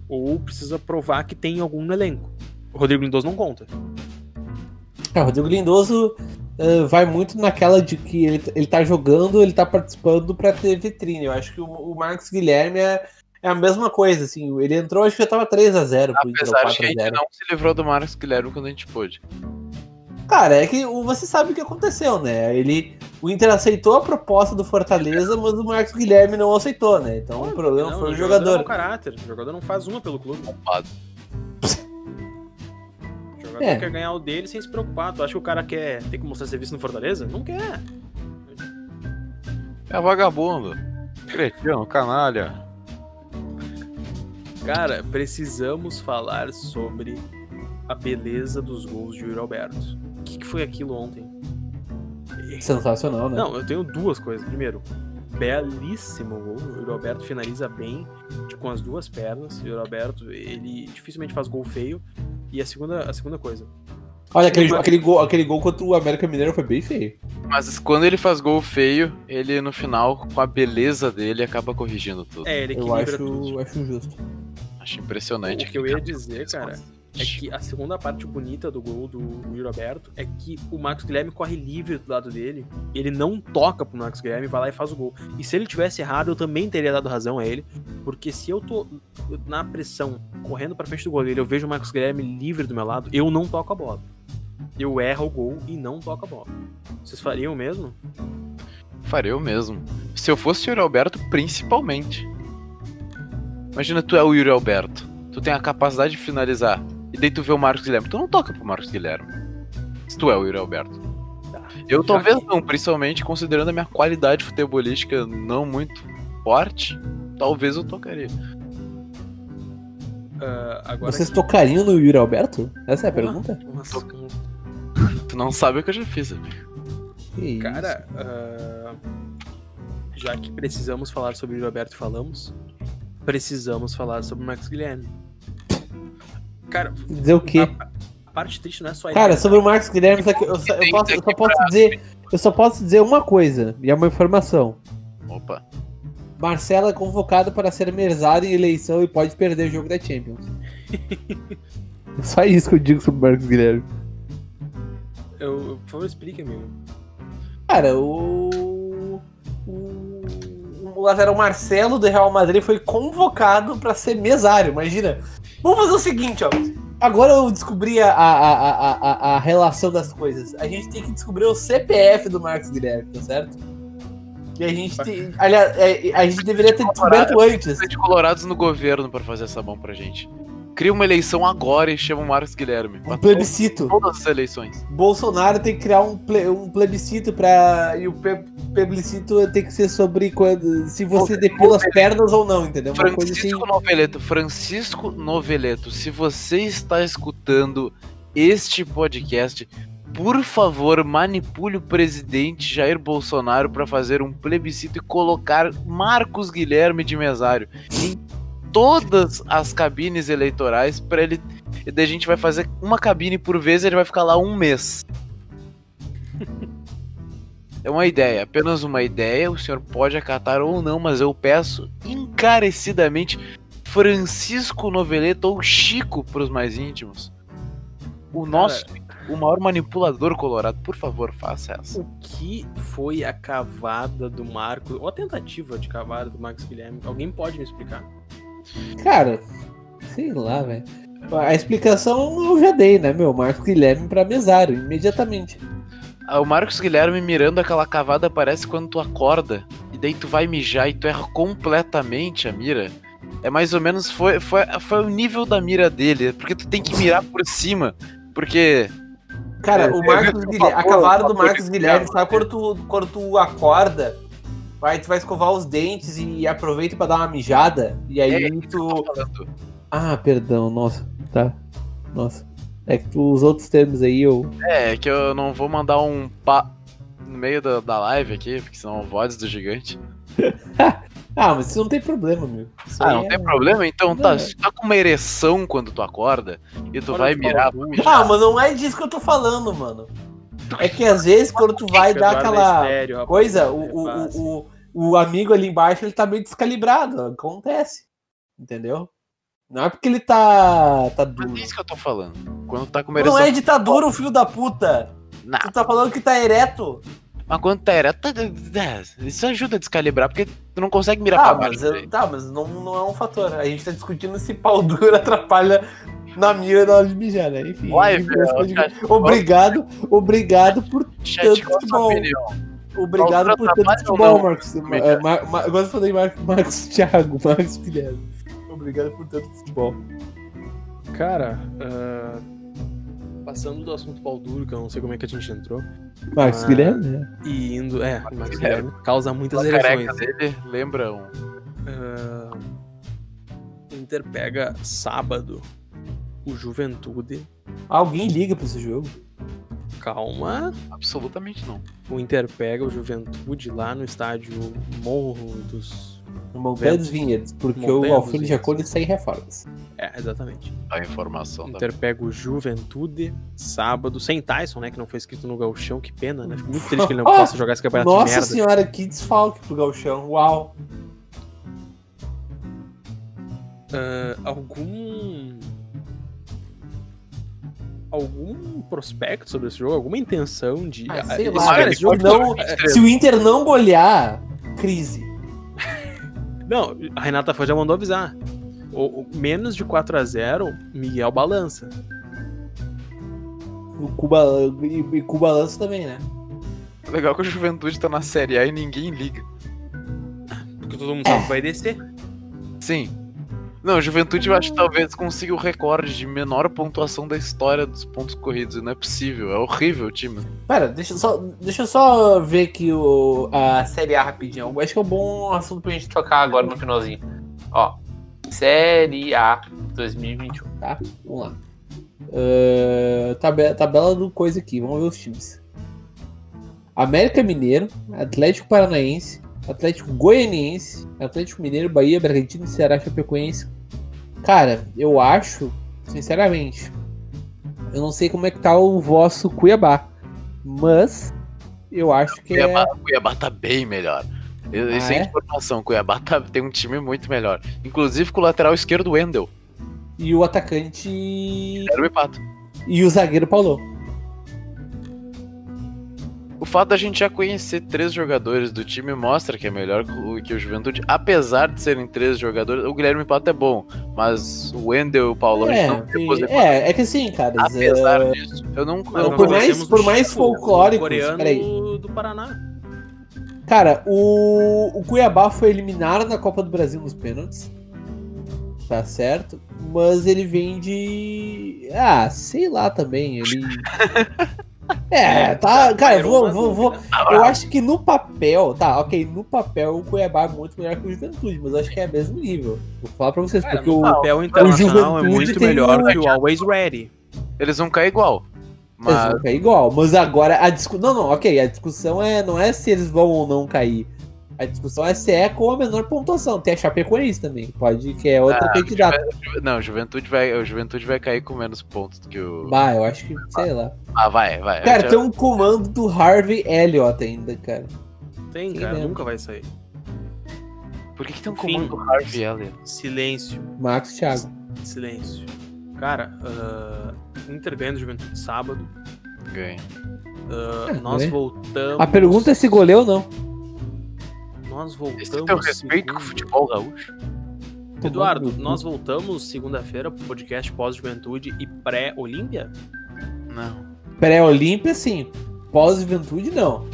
[SPEAKER 1] ou precisa provar que tem algum no elenco. O Rodrigo Lindoso não conta.
[SPEAKER 2] É, o Rodrigo Lindoso uh, vai muito naquela de que ele, ele tá jogando, ele tá participando para ter vitrine. Eu acho que o, o Marcos Guilherme é, é a mesma coisa, assim. Ele entrou, acho que já tava 3x0
[SPEAKER 3] pro Inter. Apesar de que a gente não se livrou do Marcos Guilherme quando a gente pôde.
[SPEAKER 2] Cara, é que você sabe o que aconteceu, né? Ele, o Inter aceitou a proposta do Fortaleza, mas o Marcos Guilherme não aceitou, né? Então o problema
[SPEAKER 1] Não,
[SPEAKER 2] foi o
[SPEAKER 1] é
[SPEAKER 2] jogador.
[SPEAKER 1] mau caráter. O jogador não faz uma pelo clube. O jogador
[SPEAKER 2] É.
[SPEAKER 1] quer ganhar o dele sem se preocupar. Tu acha que o cara quer ter que mostrar serviço no Fortaleza? Não quer.
[SPEAKER 3] É vagabundo. Cretino, canalha.
[SPEAKER 1] Cara, precisamos falar sobre a beleza dos gols de Yuri Alberto. O que, que foi aquilo ontem?
[SPEAKER 2] Sensacional, né?
[SPEAKER 1] Não, eu tenho duas coisas. Primeiro, belíssimo gol. O Yuri Alberto finaliza bem, de- com as duas pernas. O Yuri Alberto, ele dificilmente faz gol feio. E a segunda, a segunda coisa.
[SPEAKER 2] Olha, aquele, aquele, gol, aquele gol contra o América Mineiro foi bem feio.
[SPEAKER 3] Mas quando ele faz gol feio, ele no final, com a beleza dele, acaba corrigindo tudo.
[SPEAKER 1] É, ele
[SPEAKER 2] Eu
[SPEAKER 1] equilibra tudo.
[SPEAKER 2] acho, acho justo.
[SPEAKER 3] Acho impressionante.
[SPEAKER 1] O que eu ia dizer, cara, é que a segunda parte bonita do gol do Yuri Alberto é que o Marcos Guilherme corre livre do lado dele, ele não toca pro Marcos Guilherme, vai lá e faz o gol. E se ele tivesse errado, eu também teria dado razão a ele, porque se eu tô na pressão, correndo pra frente do goleiro, eu vejo o Marcos Guilherme livre do meu lado, eu não toco a bola. Eu erro o gol e não toco a bola. Vocês fariam o mesmo?
[SPEAKER 3] Faria eu mesmo. Se eu fosse o Yuri Alberto, principalmente. Imagina, tu é o Yuri Alberto. Tu tem a capacidade de finalizar. E daí tu vê o Marcos Guilherme. Tu não toca pro Marcos Guilherme. Se tu é o Yuri Alberto.
[SPEAKER 1] Tá.
[SPEAKER 3] Eu
[SPEAKER 1] Já
[SPEAKER 3] talvez
[SPEAKER 1] que-
[SPEAKER 3] não, principalmente considerando a minha qualidade futebolística não muito forte. Talvez eu tocaria.
[SPEAKER 1] Ah, agora
[SPEAKER 2] Vocês
[SPEAKER 1] que-
[SPEAKER 2] tocariam no Yuri Alberto? Essa é a pergunta?
[SPEAKER 1] Nossa, [LAUGHS]
[SPEAKER 3] Tu não sabe o que eu já fiz, amigo.
[SPEAKER 2] Que isso?
[SPEAKER 1] Cara, ah, já que precisamos falar sobre o Roberto e falamos, precisamos falar sobre o Max Guilherme. Cara,
[SPEAKER 2] Dizer o quê?
[SPEAKER 1] a parte triste não é só.
[SPEAKER 2] Cara, sobre o Marcos Guilherme, só eu, só, eu posso, eu só posso dizer. Eu só posso dizer uma coisa, e é uma informação.
[SPEAKER 3] Opa.
[SPEAKER 2] Marcelo é convocado para ser merzado em eleição e pode perder o jogo da Champions. [LAUGHS] Só isso que eu digo sobre o Marcos Guilherme.
[SPEAKER 1] Eu, eu- por favor, explique, amigo.
[SPEAKER 2] Cara, o. O, o lateral Marcelo do Real Madrid foi convocado para ser mesário, imagina. Vamos fazer o seguinte, ó. Agora eu descobri a, a, a, a, relação das coisas. A gente tem que descobrir o CPF do Marcos Guilherme, tá certo? E a gente tem. Aliás, é, a gente deveria ter descoberto antes.
[SPEAKER 3] de colorados no governo pra fazer essa mão pra gente. Cria uma eleição agora e chama o Marcos Guilherme.
[SPEAKER 2] Um plebiscito.
[SPEAKER 3] todas as eleições.
[SPEAKER 2] Bolsonaro tem que criar um, ple- um plebiscito pra. E o pe- plebiscito tem que ser sobre quando, se você depila as pernas ou não, entendeu? Uma coisa assim.
[SPEAKER 3] Francisco Noveleto, Francisco Noveleto, se você está escutando este podcast, por favor, manipule o presidente Jair Bolsonaro para fazer um plebiscito e colocar Marcos Guilherme de mesário todas as cabines eleitorais para ele. E daí a gente vai fazer uma cabine por vez e ele vai ficar lá um mês. É uma ideia, apenas uma ideia. O senhor pode acatar ou não, mas eu peço encarecidamente Francisco Noveleto ou Chico para os mais íntimos. O nosso, o maior manipulador colorado, por favor, faça essa.
[SPEAKER 1] O que foi a cavada do Marcos, ou a tentativa de cavada do Marcos Guilherme? Alguém pode me explicar?
[SPEAKER 2] Cara, sei lá, velho. A explicação eu já dei, né, meu? Marcos Guilherme pra mesário, imediatamente.
[SPEAKER 3] Ah, O Marcos Guilherme mirando aquela cavada parece quando tu acorda e daí tu vai mijar e tu erra completamente a mira. É mais ou menos foi, foi, foi o nível da mira dele, porque tu tem que mirar por cima, porque
[SPEAKER 2] Cara,
[SPEAKER 3] É,
[SPEAKER 2] o Marcos Guilherme, a cavada do Marcos Guilherme, sabe quando tu, quando tu acorda, vai, tu vai escovar os dentes e aproveita pra dar uma mijada, e aí
[SPEAKER 3] é eu
[SPEAKER 2] tu. Ah, perdão, nossa, tá. Nossa. É que tu, os outros termos aí eu.
[SPEAKER 3] É, é que eu não vou mandar um pá no meio da, da live aqui, porque senão voz do gigante. [LAUGHS]
[SPEAKER 2] Ah, mas isso não tem problema, meu. Isso
[SPEAKER 3] Ah,
[SPEAKER 2] aí
[SPEAKER 3] não
[SPEAKER 2] é-
[SPEAKER 3] tem problema? Então
[SPEAKER 2] Não,
[SPEAKER 3] tá,
[SPEAKER 2] é.
[SPEAKER 3] se tu tá com uma ereção quando tu acorda e tu
[SPEAKER 1] Olha
[SPEAKER 3] vai
[SPEAKER 1] o
[SPEAKER 3] mirar.
[SPEAKER 2] Ah, mas não é disso que eu tô falando, mano. É que às vezes quando tu [LAUGHS] vai dar
[SPEAKER 1] Eduardo
[SPEAKER 2] aquela
[SPEAKER 1] Estéreo, rapaz,
[SPEAKER 2] coisa, o, o,
[SPEAKER 1] repassa.
[SPEAKER 2] o, o, amigo ali embaixo ele tá meio descalibrado. Acontece. Entendeu? Não é porque ele tá, tá
[SPEAKER 3] Mas
[SPEAKER 2] duro.
[SPEAKER 3] é isso que eu tô falando. Quando tá com
[SPEAKER 2] Não é ditadura, o filho da puta.
[SPEAKER 3] Não,
[SPEAKER 2] Tu tá falando que tá ereto.
[SPEAKER 3] mas quando tá ereto, tá- é, isso ajuda a descalibrar, porque tu não consegue mirar
[SPEAKER 2] Tá,
[SPEAKER 3] pra
[SPEAKER 2] mas,
[SPEAKER 3] baixo.
[SPEAKER 2] eu- tá, mas não, não é um fator. A gente tá discutindo se pau [LAUGHS] duro atrapalha na mira na hora de mijar, né? Enfim.
[SPEAKER 3] Uai, velho,
[SPEAKER 2] obrigado, obrigado por tanto futebol.
[SPEAKER 3] opinião?
[SPEAKER 2] Obrigado por tanto futebol, Marcos. É, Mar, Mar, agora eu falei Mar, Marcos Thiago, [LAUGHS] Marcos Guilherme. Obrigado por tanto futebol.
[SPEAKER 1] Cara, uh, passando do assunto pau duro, que eu não sei como é que a gente entrou.
[SPEAKER 2] Marcos uh, Guilherme, né?
[SPEAKER 1] E indo, é, Marcos, Marcos Guilherme. Causa muitas a ereções.
[SPEAKER 3] dele lembra um.
[SPEAKER 1] Uh, Inter pega sábado o Juventude.
[SPEAKER 2] Alguém liga pra esse jogo?
[SPEAKER 1] Calma.
[SPEAKER 3] Absolutamente não.
[SPEAKER 1] O Inter pega o Juventude lá no estádio Morro dos.
[SPEAKER 2] Montanha dos Vinhedos, porque Montanha o Alfredo Jacone está em reformas.
[SPEAKER 1] É, exatamente.
[SPEAKER 3] A informação.
[SPEAKER 1] O Inter da... pega o Juventude sábado, sem Tyson, né? Que não foi escrito no Galchão, que pena, né? Fico muito triste que ele não oh, [LAUGHS] possa jogar esse campeonato
[SPEAKER 2] Nossa
[SPEAKER 1] de merda.
[SPEAKER 2] senhora, que desfalque pro Galchão. Uau!
[SPEAKER 1] Uh, algum algum prospecto sobre esse jogo, alguma intenção de.
[SPEAKER 2] Ah, sei lá, cara, esse jogo não, se o Inter não golear, crise. [LAUGHS]
[SPEAKER 1] não, a Renata foi já mandou avisar. O, o, menos de 4 a 0 Miguel balança.
[SPEAKER 2] O Cuba, e, e Cuba balança também, né?
[SPEAKER 3] Legal que o Juventude tá na Série A e ninguém liga.
[SPEAKER 1] Porque todo mundo sabe que vai descer.
[SPEAKER 3] Sim, não, Juventude eu acho que talvez consiga o recorde de menor pontuação da história dos pontos corridos. Não é possível, é horrível o time.
[SPEAKER 2] Pera, deixa eu só, deixa eu só ver aqui o, a Série A rapidinho. Eu acho que é um bom assunto pra gente tocar agora no finalzinho. Ó, Série A 2021, tá? Vamos lá. Uh, tabela, tabela do coisa aqui, vamos ver os times. América Mineiro, Atlético Paranaense, Atlético Goianiense, Atlético Mineiro, Bahia, Bragantino, Ceará, Chapecoense. Cara, eu acho, sinceramente, eu não sei como é que tá o vosso Cuiabá, mas eu acho que
[SPEAKER 3] Cuiabá,
[SPEAKER 2] é...
[SPEAKER 3] Cuiabá tá bem melhor. Eu, ah, sem é? informação, Cuiabá tá, tem um time muito melhor. Inclusive com o lateral esquerdo Wendel.
[SPEAKER 2] E o atacante.
[SPEAKER 3] Era o Pato.
[SPEAKER 2] E o zagueiro Paulo
[SPEAKER 3] o fato da gente já conhecer três jogadores do time mostra que é melhor que o Juventude. Apesar de serem três jogadores, o Guilherme Pato é bom, mas o Wendel e o Paulão
[SPEAKER 2] é, não É, é que assim, cara.
[SPEAKER 3] Apesar é... disso, eu não.
[SPEAKER 2] Eu não por mais, por mais folclórico.
[SPEAKER 1] do Paraná.
[SPEAKER 2] Cara, o, o Cuiabá foi eliminado na Copa do Brasil nos pênaltis. Tá certo? Mas ele vem de. Ah, sei lá também. Ele. [LAUGHS] É, tá, cara, vou, vou, vou. Eu acho que no papel, tá, ok, no papel o Cuiabá é muito melhor que o Juventude, mas eu acho que é mesmo nível. Vou falar pra vocês, porque o
[SPEAKER 1] papel internacional o é muito melhor um... que o Always Ready.
[SPEAKER 3] Eles vão cair igual.
[SPEAKER 2] Mas... Eles vão cair igual, mas agora a discussão. Não, não, ok, a discussão é, não é se eles vão ou não cair. A discussão é se é com a menor pontuação. Tem a Chapecoense também, pode, que é outra ah, candidata.
[SPEAKER 3] Não, Juventude vai, o Juventude vai cair com menos pontos do que o.
[SPEAKER 2] Vai, eu acho que, sei lá.
[SPEAKER 3] Ah, vai, vai.
[SPEAKER 2] Cara, já... tem um comando do Harvey Elliott ainda, cara.
[SPEAKER 1] Tem, Quem cara, lembra? nunca vai sair.
[SPEAKER 3] Por que, que tem um comando do Harvey Elliott?
[SPEAKER 1] Silêncio.
[SPEAKER 2] Marcos Thiago.
[SPEAKER 1] Silêncio. Cara, uh, Inter ganha Juventude sábado.
[SPEAKER 3] Ganha.
[SPEAKER 1] Uh, nós voltamos.
[SPEAKER 2] A pergunta é se goleou ou não
[SPEAKER 1] nós voltamos. Esse
[SPEAKER 3] teu respeito com o futebol gaúcho?
[SPEAKER 1] Eduardo, nós voltamos segunda-feira pro podcast pós-juventude e pré-olímpia?
[SPEAKER 3] Não.
[SPEAKER 2] Pré-olímpia, sim. Pós-juventude, não.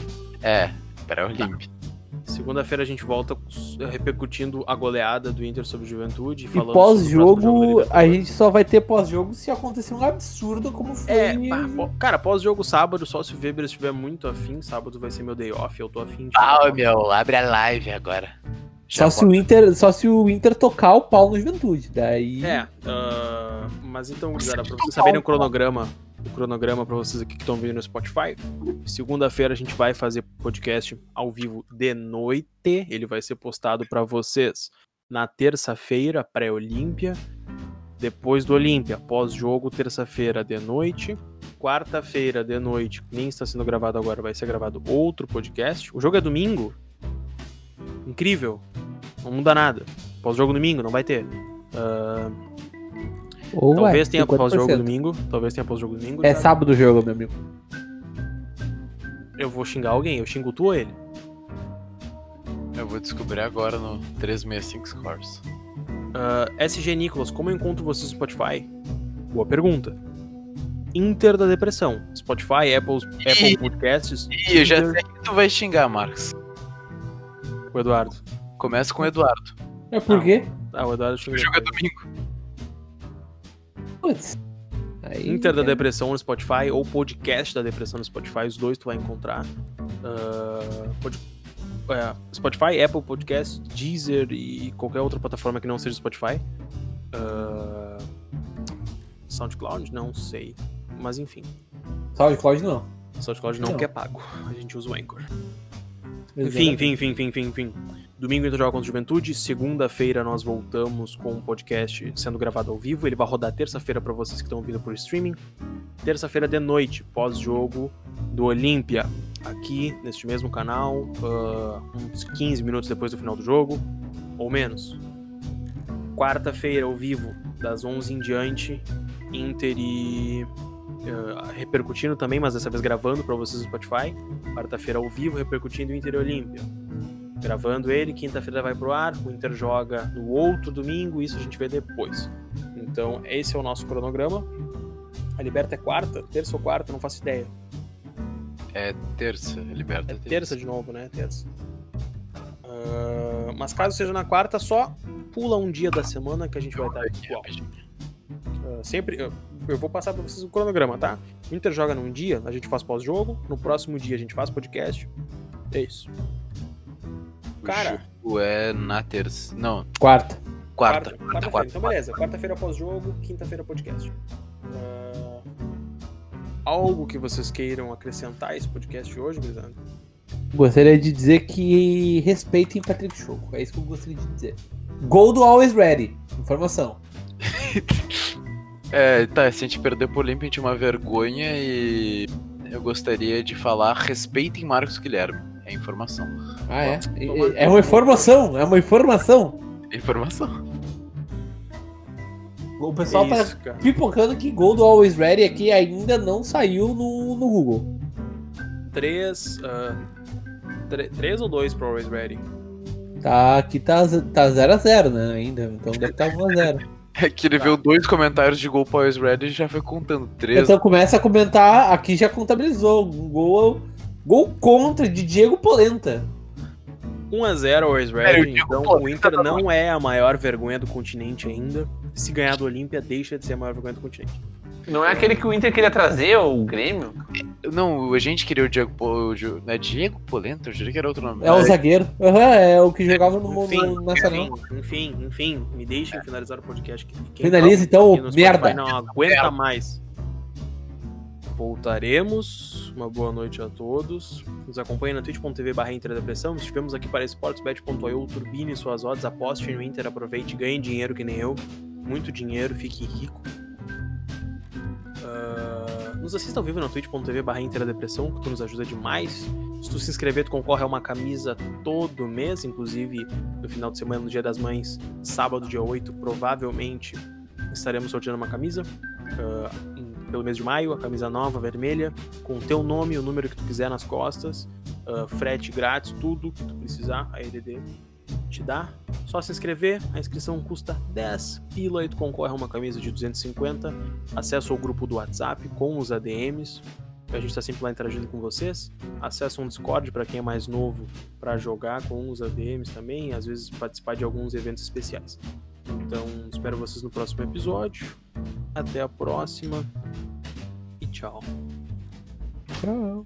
[SPEAKER 3] É, pré-olímpia.
[SPEAKER 1] Segunda-feira a gente volta repercutindo a goleada do Inter sobre Juventude.
[SPEAKER 2] E pós-jogo, a gente só vai ter pós-jogo se acontecer um absurdo como foi. É,
[SPEAKER 1] cara, pós-jogo sábado, só se o Weber estiver muito afim, sábado vai ser meu day off, eu tô afim de.
[SPEAKER 3] Ah, meu, abre a live agora.
[SPEAKER 2] só se, o Inter, só se o Inter tocar o pau no Juventude, daí...
[SPEAKER 1] É, uh, mas então, galera, pra vocês saberem o cronograma, o cronograma para vocês aqui que estão vendo no Spotify. Segunda-feira a gente vai fazer podcast ao vivo de noite. Ele vai ser postado para vocês na terça-feira, pré-Olímpia. Depois do Olímpia, pós-jogo, terça-feira de noite. Quarta-feira de noite, nem está sendo gravado agora, vai ser gravado outro podcast. O jogo é domingo. Incrível. Não muda nada. Pós-jogo domingo, não vai ter. Uh, ou talvez tenha pós-jogo domingo. Talvez tenha pós-jogo domingo.
[SPEAKER 2] É já. sábado o jogo, meu amigo.
[SPEAKER 1] Eu vou xingar alguém. Eu xingo tu ou ele?
[SPEAKER 3] Eu vou descobrir agora no 365 Scores.
[SPEAKER 1] Uh, SG Nicolas, como eu encontro você no Spotify? Boa pergunta. Inter da Depressão. Spotify, Apple, Apple Podcasts.
[SPEAKER 3] Ih, eu já sei tu vai xingar, Marcos?
[SPEAKER 1] O Eduardo.
[SPEAKER 3] Começa com o Eduardo.
[SPEAKER 2] É por quê?
[SPEAKER 1] Ah, o Eduardo
[SPEAKER 3] O
[SPEAKER 1] xingou.
[SPEAKER 3] jogo é domingo.
[SPEAKER 2] Putz. Aí,
[SPEAKER 1] Inter da
[SPEAKER 2] é.
[SPEAKER 1] Depressão no Spotify ou podcast da Depressão no Spotify, os dois tu vai encontrar. Ah, pod- é, Spotify, Apple Podcast, Deezer e qualquer outra plataforma que não seja Spotify. Ah, SoundCloud, não sei. Mas enfim,
[SPEAKER 2] SoundCloud não.
[SPEAKER 1] SoundCloud não,
[SPEAKER 2] Não.
[SPEAKER 1] que é pago. A gente usa o Anchor. Enfim, enfim, enfim, enfim, enfim, enfim. Domingo Inter joga contra Juventude. Segunda-feira nós voltamos com o podcast sendo gravado ao vivo. Ele vai rodar terça-feira para vocês que estão ouvindo por streaming. Terça-feira de noite, pós-jogo do Olímpia, aqui neste mesmo canal, ah, uns 15 minutos depois do final do jogo, ou menos. Quarta-feira, ao vivo, das 11 em diante, Inter e. ah, repercutindo também, mas dessa vez gravando para vocês no Spotify. Quarta-feira ao vivo, repercutindo o Inter Olímpia. Gravando ele, quinta-feira vai pro ar, o Inter joga no outro domingo, isso a gente vê depois. Então, esse é o nosso cronograma. A Liberta é quarta, terça ou quarta, não faço ideia.
[SPEAKER 3] É terça, liberta
[SPEAKER 1] É terça de novo, né? Terça. Ah, mas caso seja na quarta, só pula um dia da semana que a gente vai estar
[SPEAKER 3] Aqui,
[SPEAKER 1] sempre. Eu, eu vou passar pra vocês o cronograma, tá? O Inter joga num dia, a gente faz pós-jogo. No próximo dia a gente faz podcast. É isso. Cara,
[SPEAKER 3] O é na terça. Não,
[SPEAKER 2] Quarta.
[SPEAKER 3] quarta.
[SPEAKER 1] quarta-
[SPEAKER 3] Quarta,
[SPEAKER 1] quarta-feira.
[SPEAKER 3] quarta.
[SPEAKER 1] Então, beleza. Quarta-feira pós-jogo, quinta-feira podcast. Ah, algo que vocês queiram acrescentar a esse podcast hoje, Grisando?
[SPEAKER 2] Gostaria de dizer que respeitem Patrick Choco. É isso que eu gostaria de dizer. Gol do Always Ready. Informação. [LAUGHS]
[SPEAKER 3] É, tá, se a gente perder pro Olímpia, a gente é uma vergonha e eu gostaria de falar respeitem Marcos Guilherme. É informação.
[SPEAKER 2] Ah, é? É- uma informação. É uma informação.
[SPEAKER 3] Informação.
[SPEAKER 2] O pessoal tá
[SPEAKER 1] Isso, cara.
[SPEAKER 2] pipocando que gol do Always Ready aqui ainda não saiu no, no Google.
[SPEAKER 1] Três. tre- três ou dois pro Always Ready?
[SPEAKER 2] Tá, aqui tá 0x0, tá 0 a 0, né? Ainda. Então deve estar [LAUGHS] 1x0.
[SPEAKER 3] É que ele
[SPEAKER 1] Tá.
[SPEAKER 3] viu dois comentários de gol para o Red e já foi contando. Três.
[SPEAKER 2] Então começa a comentar. Aqui já contabilizou. Um gol, gol contra de Diego Polenta.
[SPEAKER 1] 1x0 Always
[SPEAKER 3] Sério,
[SPEAKER 1] Ready,
[SPEAKER 3] eu digo,
[SPEAKER 1] então o Inter
[SPEAKER 3] tá
[SPEAKER 1] não é a maior vergonha do continente ainda. Se ganhar do Olímpia, deixa de ser a maior vergonha do continente.
[SPEAKER 2] Não é aquele que o Inter queria trazer, o Grêmio?
[SPEAKER 3] Não, a gente queria o Diego. O é Diego Polenta? Eu jurei que era outro nome.
[SPEAKER 2] É o zagueiro. Aham, é o que jogava no,
[SPEAKER 1] Enfim,
[SPEAKER 2] no Nacional.
[SPEAKER 1] enfim, enfim, enfim, me deixem finalizar o podcast. que Quem
[SPEAKER 2] Finaliza,
[SPEAKER 1] tá
[SPEAKER 2] então, merda.
[SPEAKER 1] Não aguenta mais. Voltaremos. Uma boa noite a todos. Nos acompanhe na twitch.tv barra Inter Depressão. Estivemos aqui para sportsbet.io. Turbine suas odds, aposte no Inter, aproveite, ganhe dinheiro que nem eu. Muito dinheiro, fique rico. Ah, nos assista ao vivo na twitch.tv barra Depressão, que tu nos ajuda demais. Se tu se inscrever, tu concorre a uma camisa todo mês, inclusive no final de semana, no Dia das Mães, sábado, dia 8, provavelmente estaremos sorteando uma camisa. em- pelo mês de maio, a camisa nova, vermelha, com o teu nome o número que tu quiser nas costas, ah, frete grátis, tudo que tu precisar, a EDD te dá. Só se inscrever, a inscrição custa 10 pila e tu concorre a uma camisa de 250, acesso ao grupo do WhatsApp com os ADMs, a gente está sempre lá interagindo com vocês, acesso um Discord para quem é mais novo para jogar com os ADMs também, às vezes participar de alguns eventos especiais. Então, espero vocês no próximo episódio. Até a próxima e tchau.
[SPEAKER 2] Tchau.